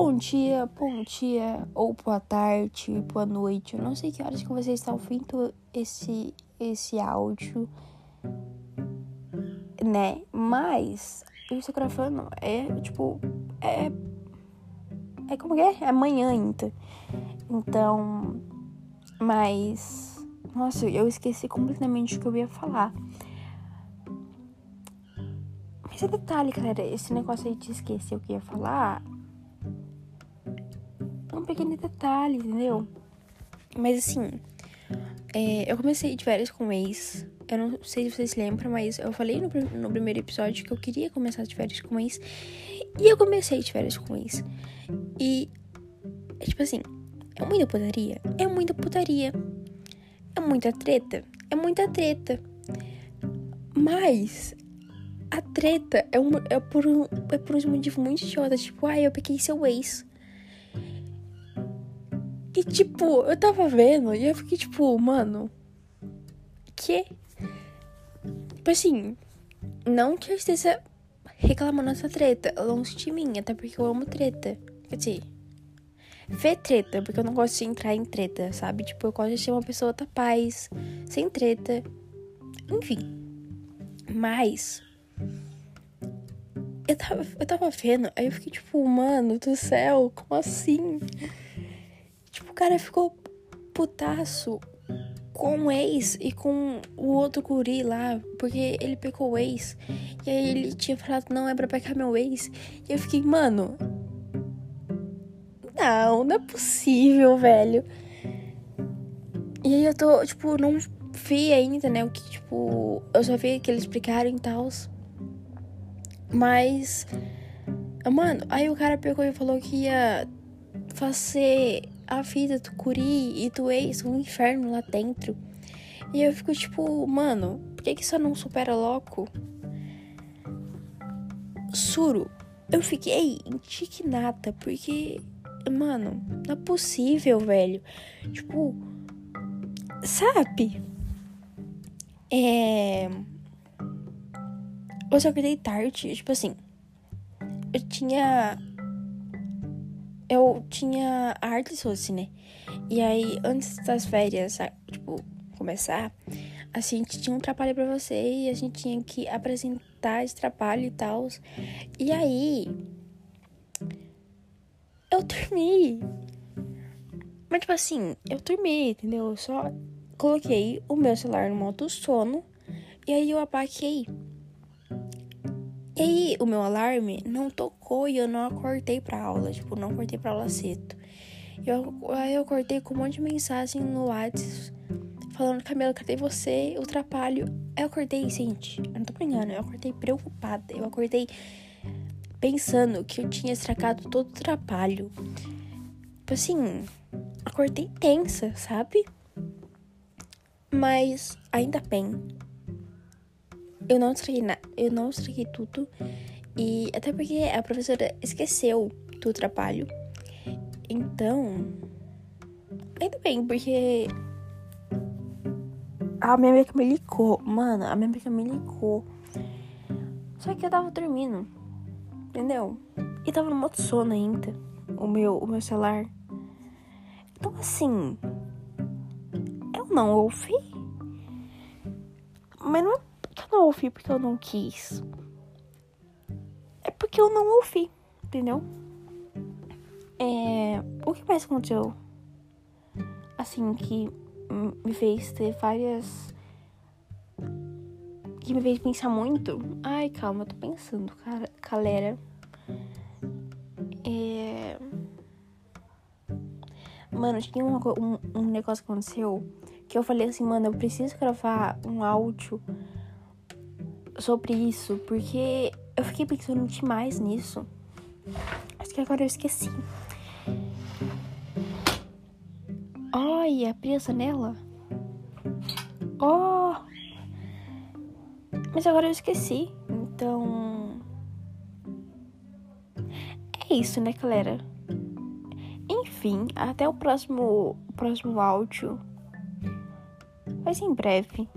Bom dia, bom dia, ou boa tarde, boa noite. Eu não sei que horas que você está ouvindo esse, esse áudio, né? Mas eu estou gravando, é tipo, é. É como que é? É amanhã ainda. Então. Mas. Nossa, eu esqueci completamente o que eu ia falar. Mas é detalhe, galera, esse negócio aí de esquecer o que ia falar um pequeno detalhe, entendeu? Mas assim, é, eu comecei de férias com o ex. Eu não sei se vocês lembram, mas eu falei no, no primeiro episódio que eu queria começar de férias com o ex. E eu comecei de férias com o ex. E, é tipo assim, é muita putaria? É muita putaria. É muita treta? É muita treta. Mas a treta é, um, é, por um, é por um motivo muito idiota. Tipo, ai, ah, eu peguei seu ex. E tipo, eu tava vendo e eu fiquei tipo, mano. Que? Tipo assim, não que eu esteja reclamando dessa treta, longe de mim, até porque eu amo treta. Quer dizer, ver treta, porque eu não gosto de entrar em treta, sabe? Tipo, eu gosto de ser uma pessoa da paz, sem treta. Enfim. Mas. Eu tava, eu tava vendo, aí eu fiquei tipo, mano do céu, como assim? Cara ficou putaço com o ex e com o outro guri lá, porque ele pecou o ex. E aí ele tinha falado, não, é pra pecar meu ex. E eu fiquei, mano. Não, não é possível, velho. E aí eu tô, tipo, não vi ainda, né? O que, tipo, eu só vi que eles explicaram e tal. Mas. Mano, aí o cara pegou e falou que ia fazer a vida do Curi e do ex um inferno lá dentro. E eu fico tipo, mano, por que, que isso não supera logo? Suro, eu fiquei indignada porque, mano, não é possível, velho. Tipo, sabe? É. Eu só acordei tarde, tipo assim. Eu tinha eu tinha arte doce, né? E aí, antes das férias, tipo, começar, a gente tinha um trabalho para você e a gente tinha que apresentar esse trabalho e tal. E aí, eu dormi. Mas, tipo assim, eu dormi, entendeu? Eu só coloquei o meu celular no modo sono e aí eu apaguei. E aí, o meu alarme não tocou e eu não acordei pra aula. Tipo, não acordei pra aula cedo. Eu, aí eu acordei com um monte de mensagem no WhatsApp falando: Camila, cadê você? Eu atrapalho. Aí eu acordei, gente, eu não tô brincando, eu acordei preocupada. Eu acordei pensando que eu tinha estragado todo o trabalho. Tipo assim, acordei tensa, sabe? Mas ainda bem eu não estraguei nada, eu não estraguei tudo. E até porque a professora esqueceu do trabalho. Então, ainda bem, porque a minha amiga me ligou. Mano, a minha amiga me ligou. Só que eu tava dormindo. Entendeu? E tava no modo sono ainda. O meu, o meu celular. Então assim. Eu não ouvi. Mas não é não ouvi porque eu não quis. É porque eu não ouvi, entendeu? É, o que mais aconteceu? Assim, que me fez ter várias. Que me fez pensar muito. Ai, calma, eu tô pensando, galera. É. Mano, tinha um, um, um negócio que aconteceu que eu falei assim, mano, eu preciso gravar um áudio sobre isso, porque eu fiquei pensando demais nisso. Acho que agora eu esqueci. Olha, presa nela. Oh! Mas agora eu esqueci. Então. É isso, né, galera? Enfim, até o próximo, próximo áudio. Ser em breve.